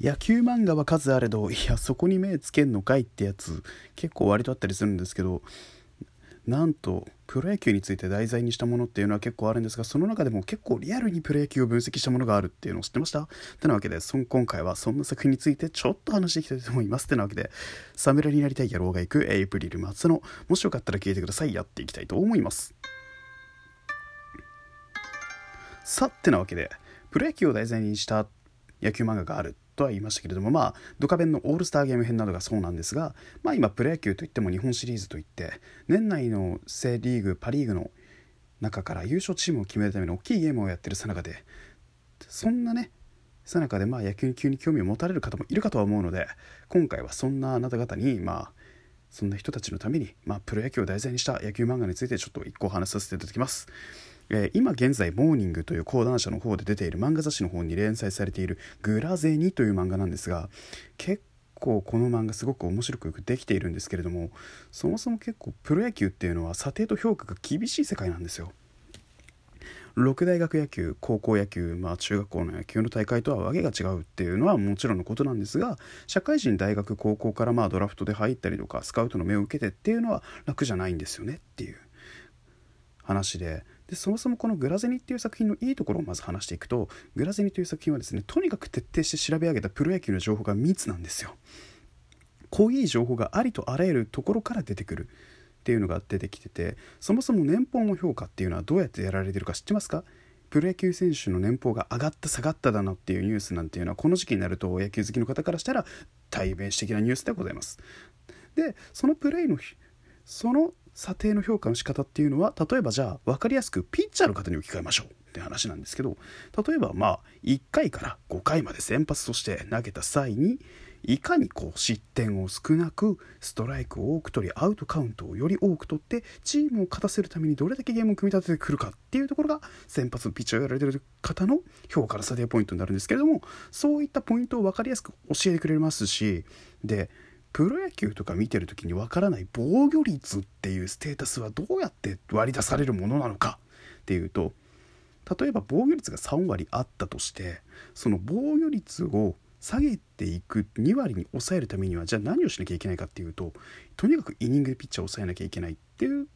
野球漫画は数あれどいやそこに目つけんのかいってやつ結構割とあったりするんですけどなんとプロ野球について題材にしたものっていうのは結構あるんですがその中でも結構リアルにプロ野球を分析したものがあるっていうのを知ってました。てなわけでそ今回はそんな作品についてちょっと話していきたいと思います。てなわけで侍になりたい野郎が行くエイプリル松のもしよかったら聞いてください。やっていきたいと思います。さってなわけでプロ野球を題材にした野球漫画がある。とは言いましたけれどもまあドカベンのオールスターゲーム編などがそうなんですがまあ今プロ野球といっても日本シリーズといって年内のセ・リーグパ・リーグの中から優勝チームを決めるための大きいゲームをやってるさなかでそんなねさなかでまあ野球に急に興味を持たれる方もいるかとは思うので今回はそんなあなた方にまあそんな人たちのために、まあ、プロ野球を題材にした野球漫画についてちょっと一個お話しさせていただきます。えー、今現在モーニングという講談社の方で出ている漫画雑誌の方に連載されている「グラゼニ」という漫画なんですが結構この漫画すごく面白くよくできているんですけれどもそもそも結構プロ野球っていうのは査定と評価が厳しい世界なんですよ。六大学野球高校野球、まあ、中学校の野球の大会とはわけが違うっていうのはもちろんのことなんですが社会人大学高校からまあドラフトで入ったりとかスカウトの目を受けてっていうのは楽じゃないんですよねっていう話ででそもそもこの「グラゼニ」っていう作品のいいところをまず話していくと「グラゼニ」という作品はですねとにかく徹底して調べ上げたプロ野球の情報が密なんですよ。濃い情報がありとあらゆるところから出てくるっていうのが出てきててそもそも年俸の評価っていうのはどうやってやられてるか知ってますか？プロ野球選手の年俸が上がった下がっただなっていうニュースなんていうのはこの時期になると野球好きの方からしたら代弁的なニュースでございます。でそのプレイのその査定の評価の仕方っていうのは例えばじゃあ分かりやすくピッチャーの方に置き換えましょうって話なんですけど例えばまあ1回から5回まで先発として投げた際にいかにこう失点を少なくストライクを多く取りアウトカウントをより多く取ってチームを勝たせるためにどれだけゲームを組み立ててくるかっていうところが先発のピッチャーをやられてる方の評価の査定ポイントになるんですけれどもそういったポイントを分かりやすく教えてくれますしでプロ野球とか見てる時にわからない防御率っていうステータスはどうやって割り出されるものなのかっていうと例えば防御率が3割あったとしてその防御率を下げていく2割に抑えるためにはじゃあ何をしなきゃいけないかっていうととにかくイニングでピッチャーを抑えなきゃいけないっていう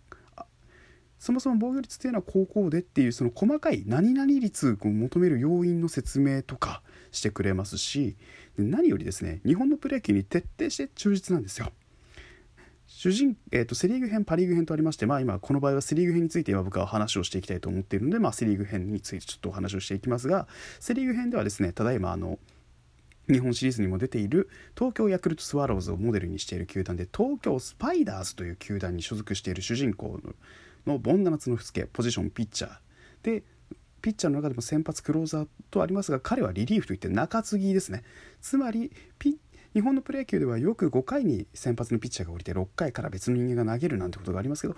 そもそも防御率っていうのは高校でっていうその細かい何々率を求める要因の説明とかしてくれますし何よりですね日本のプロ野球に徹底して忠実なんですよ。主人、えーと、セ・リーグ編パ・リーグ編とありまして、まあ、今この場合はセ・リーグ編について今僕は話をしていきたいと思っているので、まあ、セ・リーグ編についてちょっとお話をしていきますがセ・リーグ編ではですねただいまあの日本シリーズにも出ている東京ヤクルトスワローズをモデルにしている球団で東京スパイダーズという球団に所属している主人公ののボンダナツノフケポジションピッチャー。でピッチャーの中でも先発クローザーとありますが彼はリリーフといって中継ぎですね。つまり日本のプロ野球ではよく5回に先発のピッチャーが降りて6回から別の人間が投げるなんてことがありますけど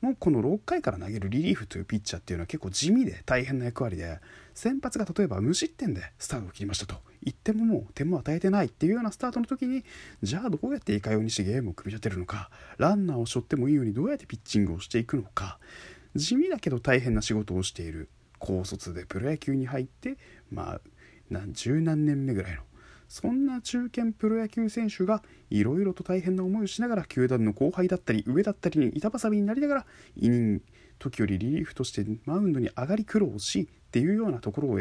もうこの6回から投げるリリーフというピッチャーっていうのは結構地味で大変な役割で先発が例えば無失点でスタートを切りましたと言ってももう点も与えてないっていうようなスタートの時にじゃあどうやっていかようにしてゲームを組み立てるのかランナーを背負ってもいいようにどうやってピッチングをしていくのか地味だけど大変な仕事をしている高卒でプロ野球に入ってまあ何十何年目ぐらいのそんな中堅プロ野球選手がいろいろと大変な思いをしながら球団の後輩だったり上だったりに板挟みになりながらイニング時よりリリーフとしてマウンドに上がり苦労しっていうようなところを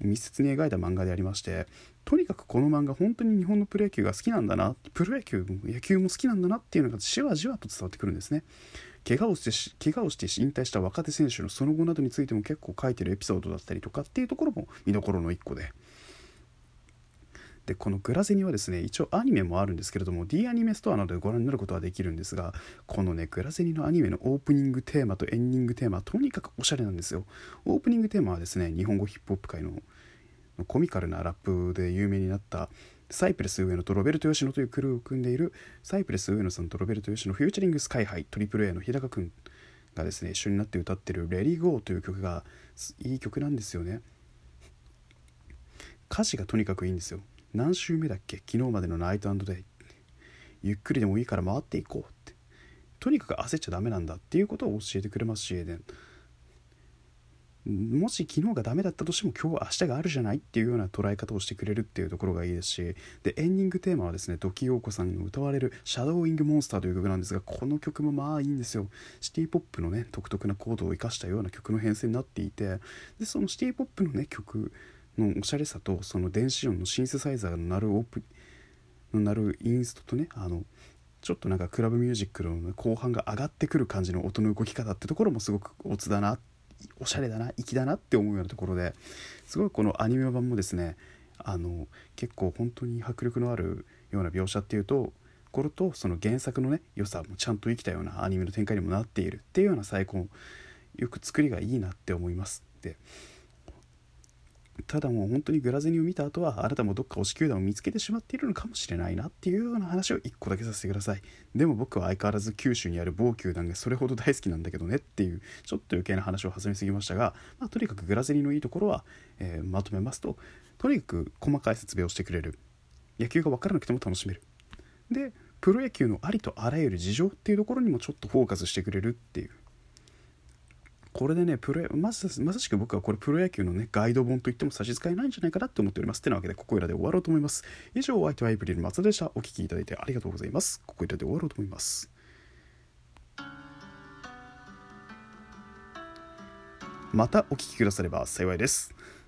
密接に描いた漫画でありましてとにかくこの漫画本当に日本のプロ野球が好きなんだなプロ野球も野球も好きなんだなっていうのがじわじわと伝わってくるんですね。怪我をして怪我をして引退した若手選手のその後などについても結構書いてるエピソードだったりとかっていうところも見どころの一個で。でこのグラゼニはですね一応アニメもあるんですけれども D アニメストアなどでご覧になることはできるんですがこのねグラゼニのアニメのオープニングテーマとエンディングテーマとにかくおしゃれなんですよ。オープニングテーマはですね日本語ヒップホップ界のコミカルなラップで有名になったサイプレス上野とロベルト吉野というクルーを組んでいるサイプレス上野さんとロベルト吉野フューチャリングスカイハイトリプル A の日高くんがですね一緒になって歌ってる「レリゴー」という曲がいい曲なんですよね。歌詞がとにかくいいんですよ。何週目だっけ？昨日までのナイトデイ。ゆっくりでもいいから回っていこうって。とにかく焦っちゃダメなんだっていうことを教えてくれますしエデン。もし昨日がダメだったとしても今日は明日があるじゃないっていうような捉え方をしてくれるっていうところがいいですし。でエンディングテーマはですね土岐陽子さんが歌われる「シャドウイングモンスター」という曲なんですがこの曲もまあいいんですよ。シティポップのね独特なコードを生かしたような曲の編成になっていて。でそのシティポップのね曲のおしゃれさとその電子音のシンセサイザーの鳴るオープの鳴るインストとねあのちょっとなん。かクラブミュージックの後半が上がってくる感じの音の動き方ってところもすごくオツだなおしゃれだな粋だなって思うようなところですごいこのアニメ版もですねあの結構本当に迫力のあるような描写っていうところとその原作のね良さもちゃん。と生きたようなアニメの展開にもなっているっていうような最高よく作りがいいなって思います。でただもう本当にグラゼニを見た後はあなたもどっか推し球団を見つけてしまっているのかもしれないなっていうような話を1個だけさせてください。でも僕は相変わらず九州にある某球団がそれほど大好きなんだけどねっていうちょっと余計な話を挟みすぎましたが、まあ、とにかくグラゼニのいいところは、えー、まとめますととにかく細かい説明をしてくれる。野球が分からなくても楽しめる。でプロ野球のありとあらゆる事情っていうところにもちょっとフォーカスしてくれるっていう。これでねプロまさまさしく僕はこれプロ野球のねガイド本といっても差し支えないんじゃないかなって思っております。てなわけでここいらで終わろうと思います。以上ワイトアイブリル松田でした。お聴きいただいてありがとうございます。ここいらで終わろうと思います。またお聴きくだされば幸いです。